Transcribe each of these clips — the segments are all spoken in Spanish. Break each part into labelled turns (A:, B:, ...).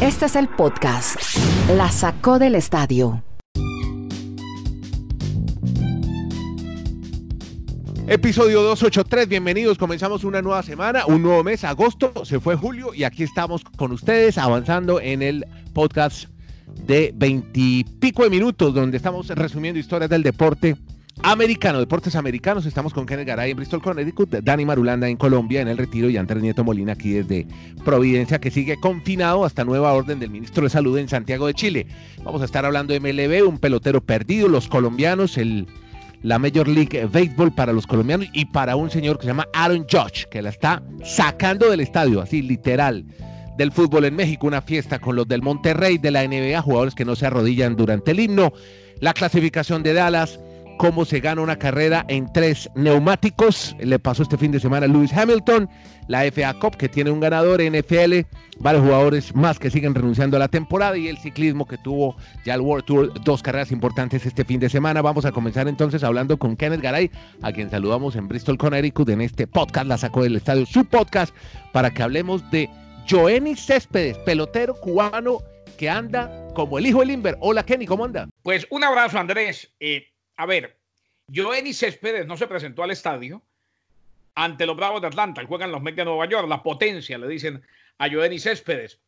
A: Este es el podcast. La sacó del estadio.
B: Episodio 283, bienvenidos, comenzamos una nueva semana, un nuevo mes, agosto, se fue julio y aquí estamos con ustedes avanzando en el podcast de veintipico de minutos donde estamos resumiendo historias del deporte americano, deportes americanos. Estamos con Kenneth Garay en Bristol, Connecticut, Dani Marulanda en Colombia en el retiro y Andrés Nieto Molina aquí desde Providencia que sigue confinado hasta nueva orden del ministro de Salud en Santiago de Chile. Vamos a estar hablando de MLB, un pelotero perdido, los colombianos, la Major League Baseball para los colombianos y para un señor que se llama Aaron Judge, que la está sacando del estadio, así literal, del fútbol en México, una fiesta con los del Monterrey, de la NBA, jugadores que no se arrodillan durante el himno, la clasificación de Dallas, cómo se gana una carrera en tres neumáticos. Le pasó este fin de semana a Lewis Hamilton, la FA Cup que tiene un ganador NFL, varios jugadores más que siguen renunciando a la temporada y el ciclismo que tuvo ya el World Tour, dos carreras importantes este fin de semana. Vamos a comenzar entonces hablando con Kenneth Garay, a quien saludamos en Bristol, Connecticut, en este podcast, la sacó del estadio, su podcast, para que hablemos de Joenny Céspedes, pelotero cubano que anda como el hijo del Inver. Hola Kenny, ¿cómo anda?
C: Pues un abrazo Andrés. Eh, a ver, Joenny Céspedes no se presentó al estadio ante los Bravos de Atlanta. Juegan los Mets de Nueva York, la potencia, le dicen a Joenny Céspedes.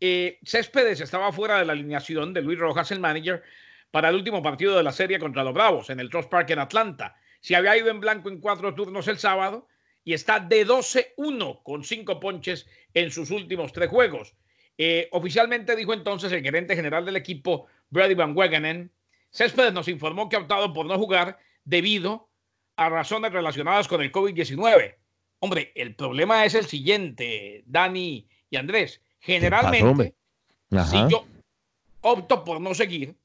C: Eh, Céspedes estaba fuera de la alineación de Luis Rojas, el manager, para el último partido de la serie contra los Bravos en el Trust Park en Atlanta. Se había ido en blanco en cuatro turnos el sábado y está de 12-1 con cinco ponches en sus últimos tres juegos. Eh, oficialmente dijo entonces el gerente general del equipo, Brady Van Wegenen, Céspedes nos informó que ha optado por no jugar debido a razones relacionadas con el COVID-19. Hombre, el problema es el siguiente, Dani y Andrés. Generalmente, si yo opto por no seguir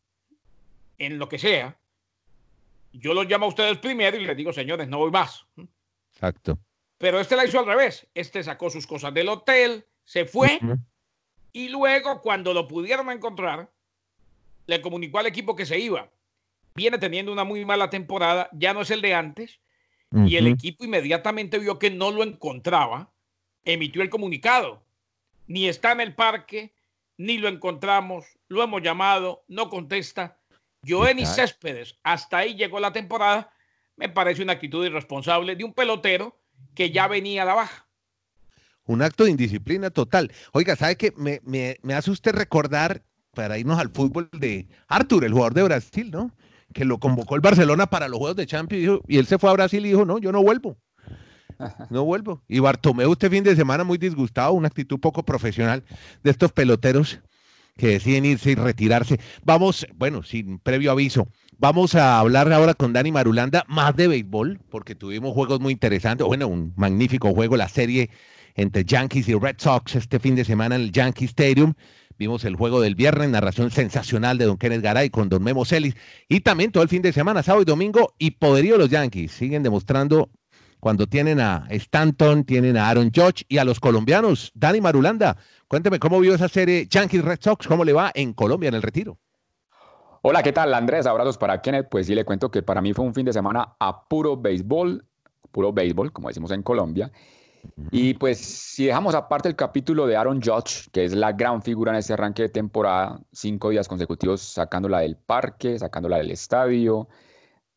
C: en lo que sea, yo los llamo a ustedes primero y les digo, señores, no voy más.
B: Exacto.
C: Pero este la hizo al revés. Este sacó sus cosas del hotel, se fue y luego, cuando lo pudieron encontrar, le comunicó al equipo que se iba viene teniendo una muy mala temporada, ya no es el de antes, y el equipo inmediatamente vio que no lo encontraba, emitió el comunicado. Ni está en el parque, ni lo encontramos, lo hemos llamado, no contesta. Joenny Céspedes, hasta ahí llegó la temporada, me parece una actitud irresponsable de un pelotero que ya venía a la baja.
B: Un acto de indisciplina total. Oiga, ¿sabe qué? Me, me, me hace usted recordar, para irnos al fútbol, de Arthur, el jugador de Brasil, ¿no? que lo convocó el Barcelona para los Juegos de Champions y, él se fue a Brasil y dijo, no, yo no vuelvo. No vuelvo. Y Bartomeu este fin de semana muy disgustado, una actitud poco profesional de estos peloteros que deciden irse y retirarse. Vamos, bueno, sin previo aviso, vamos a hablar ahora con Dani Marulanda más de béisbol, porque tuvimos juegos muy interesantes, bueno, un magnífico juego, la serie entre Yankees y Red Sox este fin de semana en el Yankee Stadium. Vimos el juego del viernes, narración sensacional de Don Kenneth Garay con Don Memo Celis. Y también todo el fin de semana, sábado y domingo, y poderío los Yankees. Siguen demostrando cuando tienen a Stanton, tienen a Aaron Judge y a los colombianos. Dani Marulanda, cuénteme cómo vio esa serie Yankees Red Sox, cómo le va en Colombia en el retiro.
D: Hola, ¿qué tal Andrés? Abrazos para Kenneth. Pues sí, le cuento que para mí fue un fin de semana a puro béisbol, puro béisbol, como decimos en Colombia. Y pues si dejamos aparte el capítulo de Aaron Judge, que es la gran figura en este arranque de temporada, cinco días consecutivos sacándola del parque, sacándola del estadio,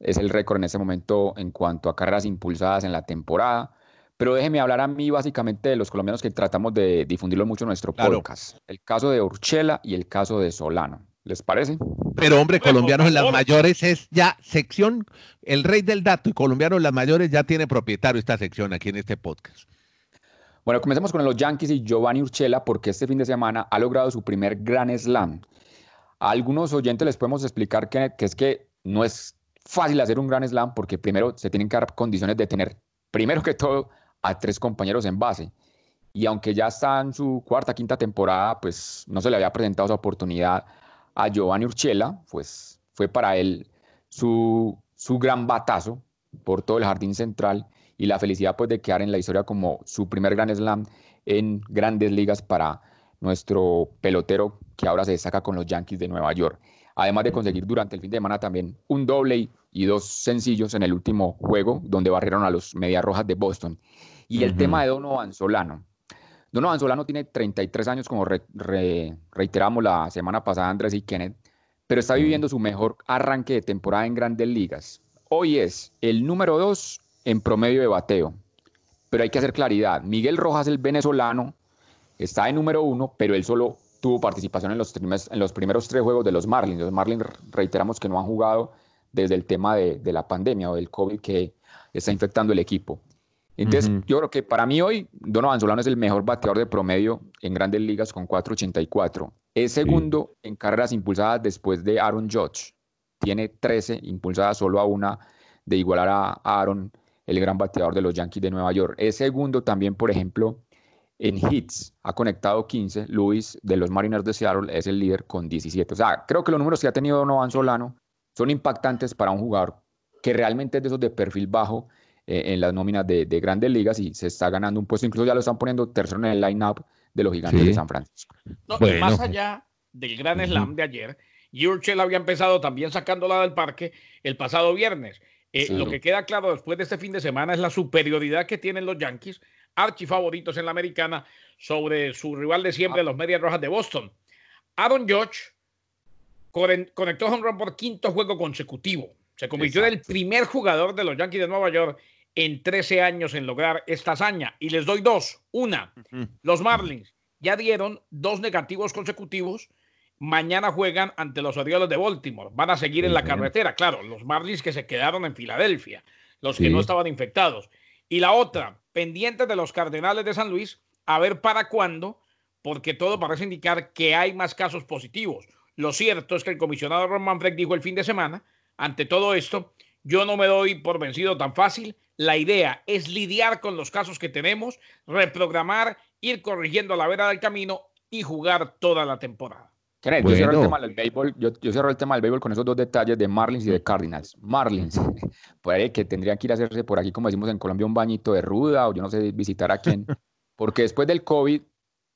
D: es el récord en este momento en cuanto a carreras impulsadas en la temporada. Pero déjeme hablar a mí básicamente de los colombianos que tratamos de difundirlo mucho en nuestro podcast. El caso de Urchela y el caso de Solano. ¿Les parece?
B: Pero hombre, colombianos en las mayores es ya sección, el rey del dato y colombianos en las mayores ya tiene propietario esta sección aquí en este podcast.
D: Bueno, comencemos con los Yankees y Giovanni Urchela porque este fin de semana ha logrado su primer Gran Slam. A algunos oyentes les podemos explicar que, es que no es fácil hacer un Gran Slam porque primero se tienen que dar condiciones de tener, primero que todo, a tres compañeros en base. Y aunque ya está en su cuarta, quinta temporada, pues no se le había presentado esa oportunidad a Giovanni Urchela, pues fue para él su, su gran batazo por todo el jardín central y la felicidad pues de quedar en la historia como su primer Gran Slam en grandes ligas para nuestro pelotero que ahora se destaca con los Yankees de Nueva York. Además de conseguir durante el fin de semana también un doble y dos sencillos en el último juego donde barrieron a los Medias Rojas de Boston. Y el tema de Donovan Solano. Donovan Solano tiene 33 años, como reiteramos la semana pasada Andrés y Kenneth, pero está viviendo su mejor arranque de temporada en grandes ligas. Hoy es el número 2 en promedio de bateo, pero hay que hacer claridad. Miguel Rojas, el venezolano, está en número 1, pero él solo tuvo participación en los, en los primeros tres juegos de los Marlins. Los Marlins reiteramos que no han jugado desde el tema de, de la pandemia o del COVID que está infectando el equipo. Entonces, yo creo que para mí hoy Donovan Solano es el mejor bateador de promedio en grandes ligas con 4.84. Es segundo en carreras impulsadas después de Aaron Judge. Tiene 13 impulsadas, solo a una de igualar a Aaron, el gran bateador de los Yankees de Nueva York. Es segundo también, por ejemplo, en hits. Ha conectado 15. Luis de los Mariners de Seattle es el líder con 17. O sea, creo que los números que ha tenido Donovan Solano son impactantes para un jugador que realmente es de esos de perfil bajo eh, en las nóminas de, grandes ligas y se está ganando un puesto, incluso ya lo están poniendo tercero en el line-up de los gigantes de San Francisco.
C: más allá del gran slam de ayer, Urchel había empezado también sacándola del parque el pasado viernes. Eh, lo que queda claro después de este fin de semana es la superioridad que tienen los Yankees, archifavoritos en la americana, sobre su rival de siempre, los Medias Rojas de Boston. Aaron Judge conectó a un run por quinto juego consecutivo. Se convirtió en el primer jugador de los Yankees de Nueva York en 13 años en lograr esta hazaña. Y les doy dos. Una, los Marlins ya dieron dos negativos consecutivos. Mañana juegan ante los Orioles de Baltimore. Van a seguir en la carretera. Claro, los Marlins que se quedaron en Filadelfia, los que no estaban infectados. Y la otra, pendiente de los Cardenales de San Luis, a ver para cuándo, porque todo parece indicar que hay más casos positivos. Lo cierto es que el comisionado Ron Manfred dijo el fin de semana, ante todo esto, yo no me doy por vencido tan fácil la idea es lidiar con los casos que tenemos, reprogramar, ir corrigiendo a la vera del camino y jugar toda la temporada.
D: Yo, cierro el tema del béisbol, yo, el tema del béisbol con esos dos detalles de Marlins y de Cardinals. Marlins, puede que tendrían que ir a hacerse por aquí, como decimos en Colombia, un bañito de ruda o yo no sé visitar a quién, porque después del COVID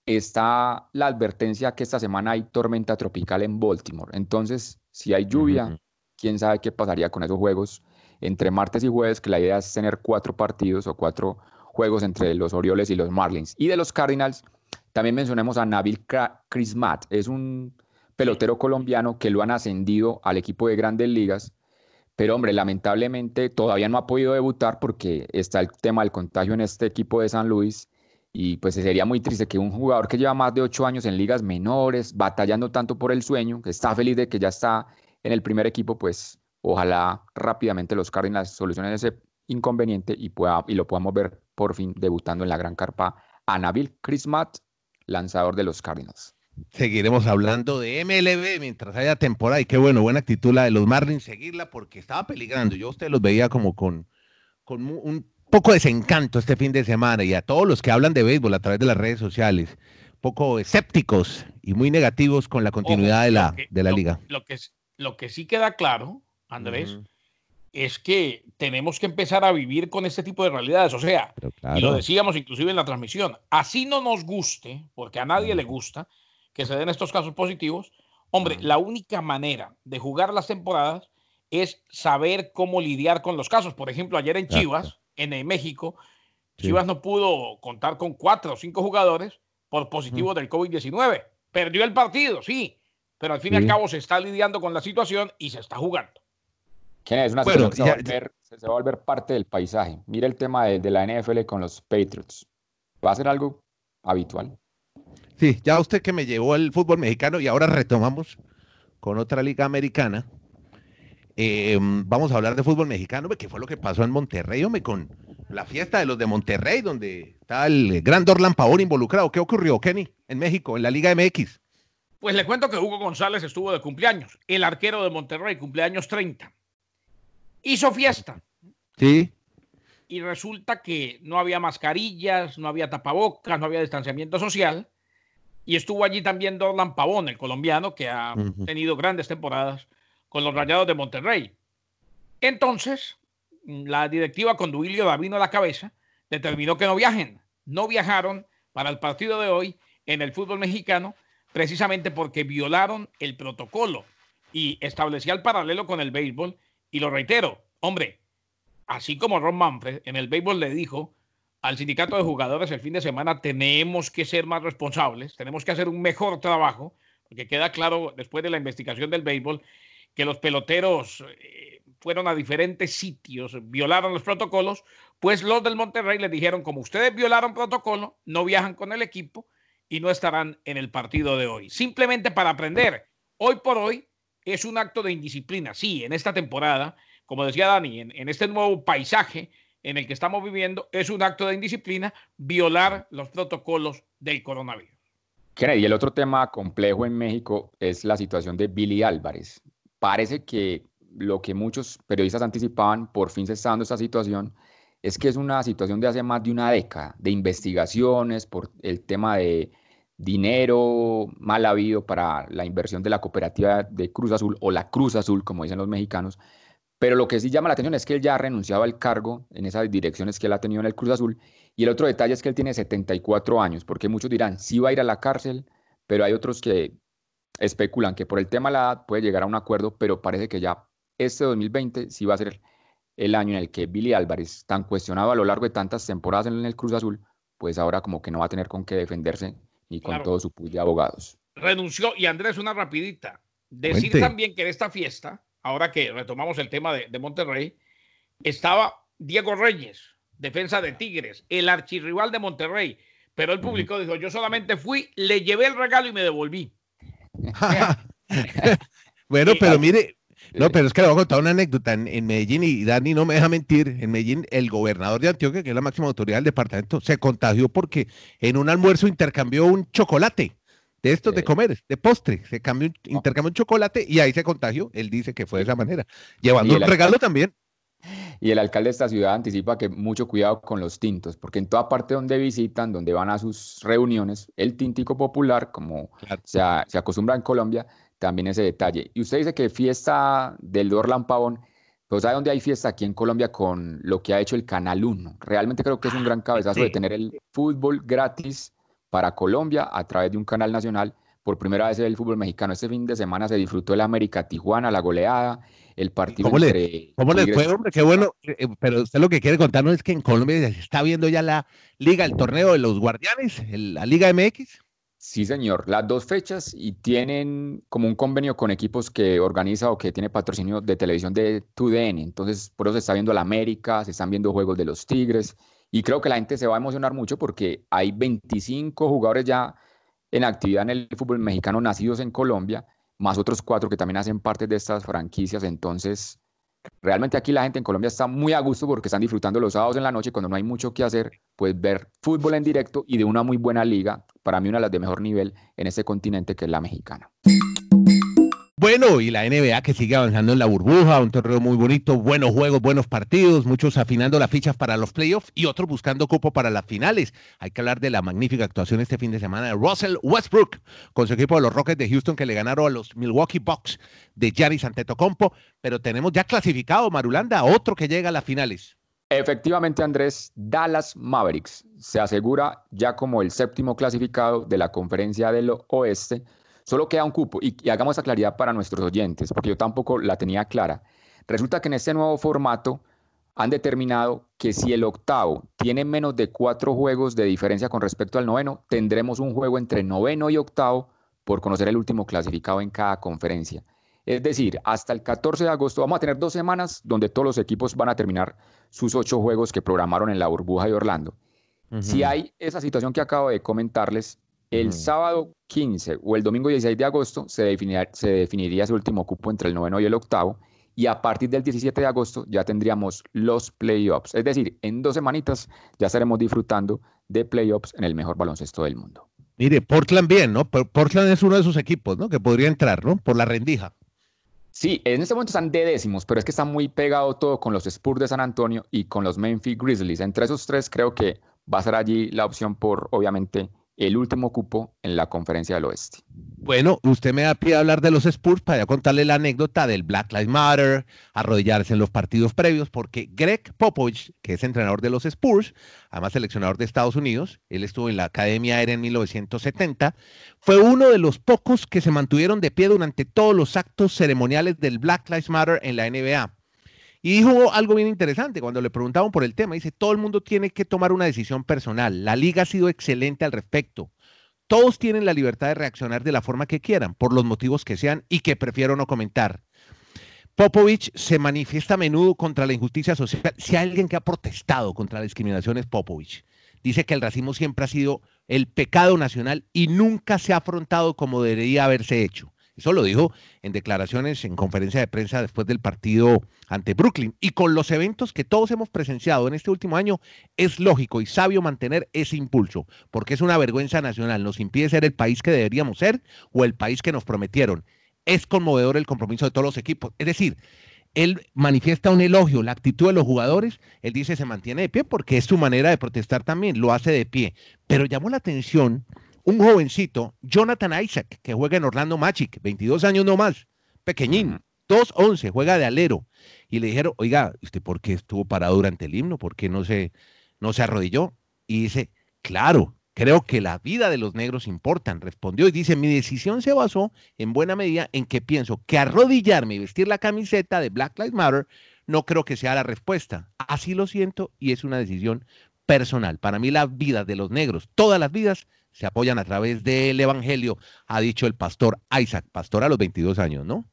D: está la advertencia que esta semana hay tormenta tropical en Baltimore. Entonces, si hay lluvia, quién sabe qué pasaría con esos juegos entre martes y jueves, que la idea es tener cuatro partidos o cuatro juegos entre los Orioles y los Marlins. Y de los Cardinals, también mencionemos a Nabil Crismat, es un pelotero colombiano que lo han ascendido al equipo de grandes ligas, pero hombre, lamentablemente todavía no ha podido debutar porque está el tema del contagio en este equipo de San Luis y pues sería muy triste que un jugador que lleva más de ocho años en ligas menores, batallando tanto por el sueño, que está feliz de que ya está en el primer equipo, pues Ojalá rápidamente los Cardinals solucionen ese inconveniente y, pueda, y lo podamos ver por fin debutando en la gran carpa a Nabil Chrismat, lanzador de los Cardinals.
B: Seguiremos hablando de MLB mientras haya temporada y qué bueno, buena actitud la de los Marlins, seguirla porque estaba peligrando. Yo a ustedes los veía como con, con un poco de desencanto este fin de semana y a todos los que hablan de béisbol a través de las redes sociales, poco escépticos y muy negativos con la continuidad de la, de la liga.
C: Lo que, lo que sí queda claro Andrés, es que tenemos que empezar a vivir con este tipo de realidades. O sea, y lo decíamos inclusive en la transmisión, así no nos guste, porque a nadie le gusta que se den estos casos positivos, hombre, la única manera de jugar las temporadas es saber cómo lidiar con los casos. Por ejemplo, ayer en Chivas, en México, Chivas no pudo contar con cuatro o cinco jugadores por positivos del COVID-19. Perdió el partido, sí, pero al fin y al cabo se está lidiando con la situación y se está jugando.
D: Es una bueno, se, va a volver parte del paisaje. Mira el tema de, la NFL con los Patriots. Va a ser algo habitual.
B: Sí, ya usted que me llevó al fútbol mexicano y ahora retomamos con otra liga americana. Eh, vamos a hablar de fútbol mexicano, que fue lo que pasó en Monterrey, hombre, con la fiesta de los de Monterrey, donde está el gran Dorlan Pavón involucrado. ¿Qué ocurrió, Kenny, en México, en la Liga MX?
C: Pues le cuento que Hugo González estuvo de cumpleaños, el arquero de Monterrey, cumpleaños 30 hizo fiesta.
B: Sí.
C: Y resulta que no había mascarillas, no había tapabocas, no había distanciamiento social. Y estuvo allí también Dorlan Pavón, el colombiano, que ha tenido grandes temporadas con los Rayados de Monterrey. Entonces, la directiva con Duilio Davino a la cabeza determinó que no viajen. No viajaron para el partido de hoy en el fútbol mexicano, precisamente porque violaron el protocolo y establecía el paralelo con el béisbol y lo reitero, hombre, así como Ron Manfred en el béisbol le dijo al sindicato de jugadores el fin de semana, tenemos que ser más responsables, tenemos que hacer un mejor trabajo, porque queda claro después de la investigación del béisbol que los peloteros eh, fueron a diferentes sitios, violaron los protocolos, pues los del Monterrey les dijeron, como ustedes violaron protocolo, no viajan con el equipo y no estarán en el partido de hoy. Simplemente para aprender, hoy por hoy es un acto de indisciplina. Sí, en esta temporada, como decía Dani, en, este nuevo paisaje en el que estamos viviendo, es un acto de indisciplina violar los protocolos del coronavirus.
D: Y el otro tema complejo en México es la situación de Billy Álvarez. Parece que lo que muchos periodistas anticipaban, por fin se está dando esta situación, es que es una situación de hace más de una década, de investigaciones por el tema de dinero mal habido para la inversión de la cooperativa de Cruz Azul o la Cruz Azul, como dicen los mexicanos. Pero lo que sí llama la atención es que él ya ha renunciado al cargo en esas direcciones que él ha tenido en el Cruz Azul. Y el otro detalle es que él tiene 74 años, porque muchos dirán, sí va a ir a la cárcel, pero hay otros que especulan que por el tema de la edad puede llegar a un acuerdo, pero parece que ya este 2020 sí va a ser el año en el que Billy Álvarez, tan cuestionado a lo largo de tantas temporadas en el Cruz Azul, pues ahora como que no va a tener con qué defenderse y con todo su pool de abogados.
C: Renunció. Y Andrés, una rapidita. Decir también que en esta fiesta, ahora que retomamos el tema de, Monterrey, estaba Diego Reyes, defensa de Tigres, el archirrival de Monterrey. Pero el público dijo, yo solamente fui, le llevé el regalo y me devolví.
B: bueno, pero mire, no, pero es que le voy a contar una anécdota. En, Medellín, y Dani no me deja mentir, en Medellín el gobernador de Antioquia, que es la máxima autoridad del departamento, se contagió porque en un almuerzo intercambió un chocolate de estos de comer, de postre. Se cambió, oh. intercambió un chocolate y ahí se contagió. Él dice que fue de esa manera, llevando un regalo también.
D: Y el alcalde de esta ciudad anticipa que mucho cuidado con los tintos, porque en toda parte donde visitan, donde van a sus reuniones, el tintico popular, como se, se acostumbra en Colombia, también ese detalle. Y usted dice que fiesta del Dorlan Pavón, pues ¿sabe dónde hay fiesta? Aquí en Colombia con lo que ha hecho el Canal 1. Realmente creo que es un gran cabezazo de tener el fútbol gratis para Colombia a través de un canal nacional. Por primera vez el fútbol mexicano. Este fin de semana se disfrutó el América Tijuana, la goleada, el partido
B: ¿Cómo Le, ¿Cómo le fue, hombre? Qué bueno. Eh, eh, pero usted lo que quiere contarnos es que en Colombia se está viendo ya la liga, el torneo de los guardianes, la Liga MX.
D: Sí, señor, las dos fechas y tienen como un convenio con equipos que organiza o que tiene patrocinio de televisión de TUDN. Entonces, por eso se está viendo la América, se están viendo juegos de los Tigres y creo que la gente se va a emocionar mucho porque hay 25 jugadores ya en actividad en el fútbol mexicano nacidos en Colombia, más otros cuatro que también hacen parte de estas franquicias. Entonces, realmente aquí la gente en Colombia está muy a gusto porque están disfrutando los sábados en la noche cuando no hay mucho que hacer, pues ver fútbol en directo y de una muy buena liga, para mí una de las de mejor nivel en este continente que es la mexicana.
B: Bueno, y la NBA que sigue avanzando en la burbuja, un torneo muy bonito, buenos juegos, buenos partidos, muchos afinando las fichas para los playoffs y otros buscando cupo para las finales. Hay que hablar de la magnífica actuación este fin de semana de Russell Westbrook con su equipo de los Rockets de Houston que le ganaron a los Milwaukee Bucks de Giannis Antetokounmpo, pero tenemos ya clasificado Marulanda, otro que llega a las finales.
D: Efectivamente, Andrés, Dallas Mavericks se asegura ya como el séptimo clasificado de la conferencia del oeste Solo queda un cupo y, hagamos esa claridad para nuestros oyentes, porque yo tampoco la tenía clara. Resulta que en este nuevo formato han determinado que si el octavo tiene menos de cuatro juegos de diferencia con respecto al noveno, tendremos un juego entre noveno y octavo por conocer el último clasificado en cada conferencia. Es decir, hasta el 14 de agosto vamos a tener dos semanas donde todos los equipos van a terminar sus ocho juegos que programaron en la burbuja de Orlando. Si hay esa situación que acabo de comentarles, el sábado 15 o el domingo 16 de agosto se, definiría, se definiría ese último cupo entre el noveno y el octavo. Y a partir del 17 de agosto ya tendríamos los playoffs. Es decir, en dos semanitas ya estaremos disfrutando de playoffs en el mejor baloncesto del mundo.
B: Mire, Portland bien, ¿no? Portland es uno de esos equipos, ¿no? Que podría entrar, ¿no? Por la rendija.
D: Sí, en este momento están de décimos, pero es que está muy pegado todo con los Spurs de San Antonio y con los Memphis Grizzlies. Entre esos tres creo que va a ser allí la opción por, obviamente, el último cupo en la conferencia del oeste.
B: Bueno, usted me da pie a hablar de los Spurs para contarle la anécdota del Black Lives Matter, arrodillarse en los partidos previos, porque Greg Popovich, que es entrenador de los Spurs, además seleccionador de Estados Unidos, él estuvo en la Academia Aérea en 1970, fue uno de los pocos que se mantuvieron de pie durante todos los actos ceremoniales del Black Lives Matter en la NBA. Y dijo algo bien interesante cuando le preguntaban por el tema. Dice, todo el mundo tiene que tomar una decisión personal. La liga ha sido excelente al respecto. Todos tienen la libertad de reaccionar de la forma que quieran, por los motivos que sean y que prefiero no comentar. Popovich se manifiesta a menudo contra la injusticia social. Si hay alguien que ha protestado contra la discriminación es Popovich. Dice que el racismo siempre ha sido el pecado nacional y nunca se ha afrontado como debería haberse hecho. Eso lo dijo en declaraciones en conferencia de prensa después del partido ante Brooklyn. Y con los eventos que todos hemos presenciado en este último año, es lógico y sabio mantener ese impulso, porque es una vergüenza nacional. Nos impide ser el país que deberíamos ser o el país que nos prometieron es conmovedor el compromiso de todos los equipos. Es decir, él manifiesta un elogio, la actitud de los jugadores, él dice se mantiene de pie porque es su manera de protestar también, lo hace de pie. Pero llamó la atención un jovencito, Jonathan Isaac, que juega en Orlando Magic, 22 años no más, pequeñín, 2-11, juega de alero. Y le dijeron, oiga, ¿usted por qué estuvo parado durante el himno? ¿Por qué no se, no se arrodilló? Y dice, claro, Creo que la vida de los negros importan, respondió y dice, mi decisión se basó en buena medida en que pienso que arrodillarme y vestir la camiseta de Black Lives Matter no creo que sea la respuesta. Así lo siento y es una decisión personal. Para mí la vida de los negros, todas las vidas, se apoyan a través del Evangelio, ha dicho el pastor Isaac, pastor a los 22 años, ¿no?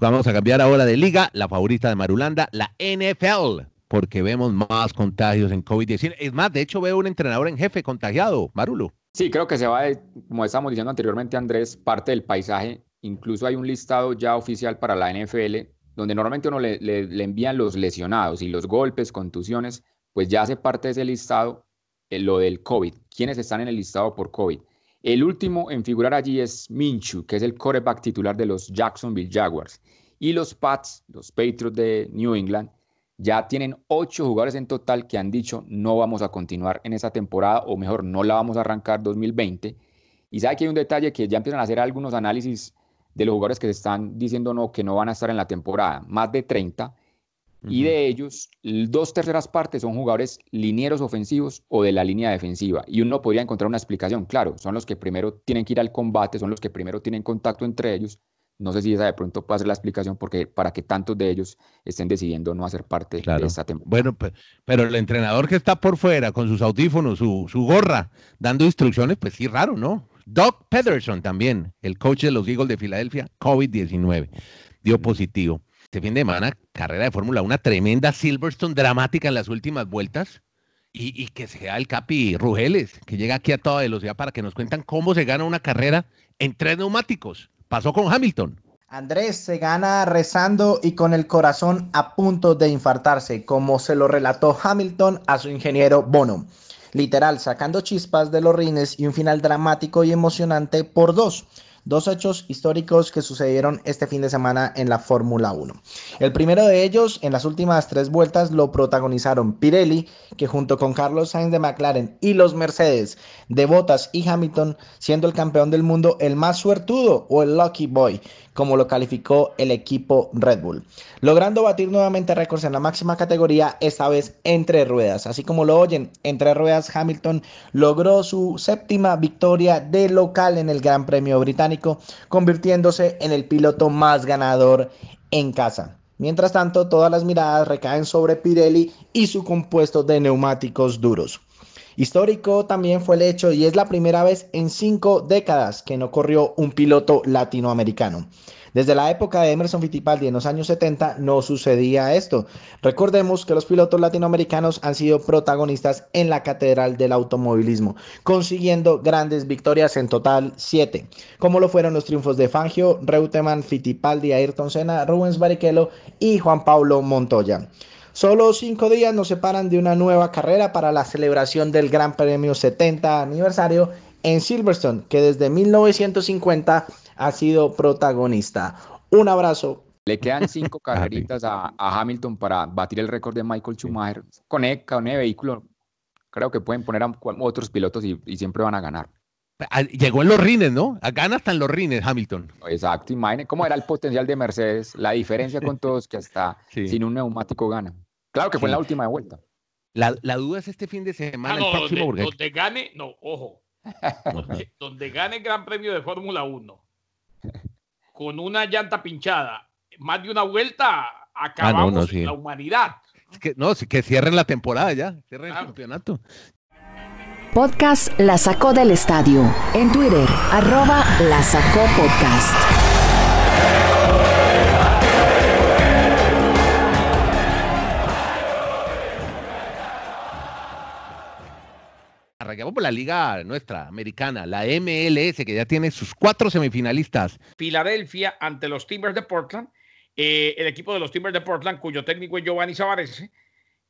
B: Vamos a cambiar ahora de liga, la favorita de Marulanda, la NFL, porque vemos más contagios en COVID-19. Es más, de hecho veo un entrenador en jefe contagiado, Marulo.
D: Sí, creo que se va, como estábamos diciendo anteriormente, Andrés, parte del paisaje. Incluso hay un listado ya oficial para la NFL, donde normalmente uno le, envían los lesionados y los golpes, contusiones, pues ya hace parte de ese listado eh, lo del COVID, quienes están en el listado por COVID. El último en figurar allí es Minchu, que es el quarterback titular de los Jacksonville Jaguars. Y los Pats, los Patriots de New England, ya tienen ocho jugadores en total que han dicho no vamos a continuar en esa temporada, o mejor, no la vamos a arrancar 2020. Y sabe que hay un detalle que ya empiezan a hacer algunos análisis de los jugadores que se están diciendo no, que no van a estar en la temporada, más de 30, y de ellos, dos terceras partes son jugadores linieros ofensivos o de la línea defensiva. Y uno podría encontrar una explicación, claro, son los que primero tienen que ir al combate, son los que primero tienen contacto entre ellos. No sé si esa de pronto puede ser la explicación porque para que tantos de ellos estén decidiendo no hacer parte de esta temporada.
B: Bueno, pero el entrenador que está por fuera con sus audífonos, su, su gorra, dando instrucciones, pues sí, raro, ¿no? Doc Pederson también, el coach de los Eagles de Filadelfia, COVID-19, dio positivo este fin de semana, carrera de Fórmula 1 tremenda, Silverstone dramática en las últimas vueltas. Y, que sea el Capi Rugeles, que llega aquí a toda velocidad para que nos cuentan cómo se gana una carrera en tres neumáticos. Pasó con Hamilton.
E: Andrés se gana rezando y con el corazón a punto de infartarse, como se lo relató Hamilton a su ingeniero Bono. Literal, sacando chispas de los rines y un final dramático y emocionante por dos dos hechos históricos que sucedieron este fin de semana en la Fórmula 1. El primero de ellos, en las últimas tres vueltas, lo protagonizaron Pirelli, que junto con Carlos Sainz de McLaren y los Mercedes de Bottas y Hamilton, siendo el campeón del mundo el más suertudo o el lucky boy, como lo calificó el equipo Red Bull, logrando batir nuevamente récords en la máxima categoría, esta vez entre ruedas. Así como lo oyen, entre ruedas Hamilton logró su séptima victoria de local en el Gran Premio Británico, convirtiéndose en el piloto más ganador en casa. Mientras tanto, todas las miradas recaen sobre Pirelli y su compuesto de neumáticos duros. Histórico también fue el hecho y es la primera vez en cinco décadas que no corrió un piloto latinoamericano. Desde la época de Emerson Fittipaldi en los años 70 no sucedía esto. Recordemos que los pilotos latinoamericanos han sido protagonistas en la catedral del automovilismo, consiguiendo grandes victorias en total siete, como lo fueron los triunfos de Fangio, Reutemann, Fittipaldi, Ayrton Senna, Rubens Barrichello y Juan Pablo Montoya. Solo cinco días nos separan de una nueva carrera para la celebración del Gran Premio 70 aniversario en Silverstone, que desde 1950 ha sido protagonista. Un abrazo.
D: Le quedan cinco carreritas a, Hamilton para batir el récord de Michael Schumacher. Con el, con vehículo, creo que pueden poner a otros pilotos y, siempre van a ganar.
B: Llegó en los rines, ¿no? Gana hasta en los rines Hamilton.
D: Exacto, imagínense cómo era el potencial de Mercedes, la diferencia con todos que hasta sin un neumático gana. Claro que fue en la última vuelta.
B: La, duda es este fin de semana,
C: ah, el próximo. Donde, donde, gane, no, ojo. donde gane el Gran Premio de Fórmula 1 con una llanta pinchada, más de una vuelta, acabamos la humanidad.
B: que, no, que cierren la temporada ya, cierren el campeonato.
A: Podcast La Sacó del Estadio. En Twitter, arroba La Sacó Podcast.
B: Arrancamos por la liga nuestra, americana, la MLS, que ya tiene sus cuatro semifinalistas.
C: Filadelfia ante los Timbers de Portland. Eh, el equipo de los Timbers de Portland, cuyo técnico es Giovanni Savarese,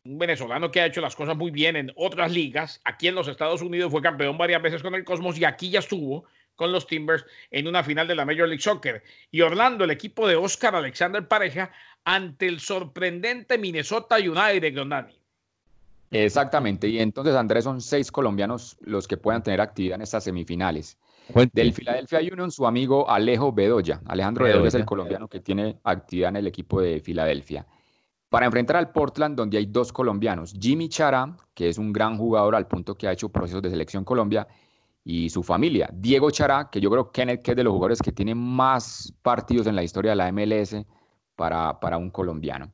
C: un venezolano que ha hecho las cosas muy bien en otras ligas. Aquí en los Estados Unidos fue campeón varias veces con el Cosmos y aquí ya estuvo con los Timbers en una final de la Major League Soccer. Y Orlando, el equipo de Oscar Alexander Pareja, ante el sorprendente Minnesota United, Don Dani.
D: Exactamente, y entonces Andrés son seis colombianos los que puedan tener actividad en estas semifinales. Del Philadelphia Union, su amigo Alejo Bedoya. Alejandro Bedoya es el colombiano que tiene actividad en el equipo de Filadelfia para enfrentar al Portland, donde hay dos colombianos, Jimmy Chara, que es un gran jugador al punto que ha hecho procesos de selección Colombia, y su familia, Diego Chara, que yo creo Kenneth, que es de los jugadores que tiene más partidos en la historia de la MLS para, para un colombiano.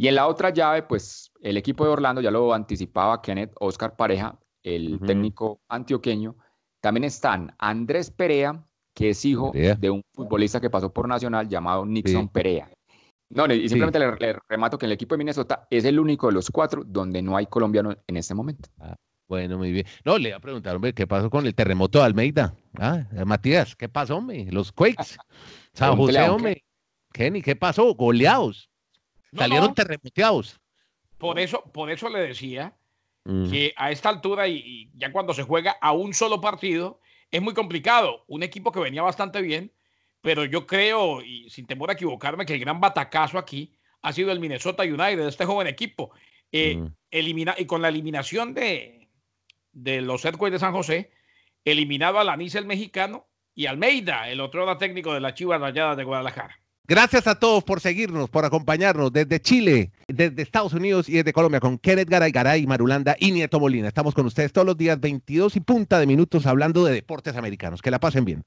D: Y en la otra llave, pues el equipo de Orlando, ya lo anticipaba Kenneth, Oscar Pareja, el técnico antioqueño. También están Andrés Perea, que es hijo de un futbolista que pasó por Nacional llamado Nixon Perea. No, y simplemente le, remato que el equipo de Minnesota es el único de los cuatro donde no hay colombiano en este momento.
B: Ah, bueno, muy bien. No, le iba a preguntar, hombre, ¿qué pasó con el terremoto de Almeida? Ah, eh, Matías, ¿qué pasó, hombre? Los Quakes. San José, hombre. Kenny, ¿qué pasó? Goleados. Salieron terremoteados.
C: Por eso, por eso le decía mm. que a esta altura y ya cuando se juega a un solo partido, es muy complicado. Un equipo que venía bastante bien pero yo creo, y sin temor a equivocarme, que el gran batacazo aquí ha sido el Minnesota United, este joven equipo. Eh, mm. elimina, y con la eliminación de, de los Earthquakes de San José, eliminado al Anís el mexicano y Almeida, el otro técnico de la Chivas Rayadas de Guadalajara.
B: Gracias a todos por seguirnos, por acompañarnos desde Chile, desde Estados Unidos y desde Colombia con Kenneth Garay, Garay, Marulanda y Nieto Molina. Estamos con ustedes todos los días, 22 y punta de minutos, hablando de deportes americanos. Que la pasen bien.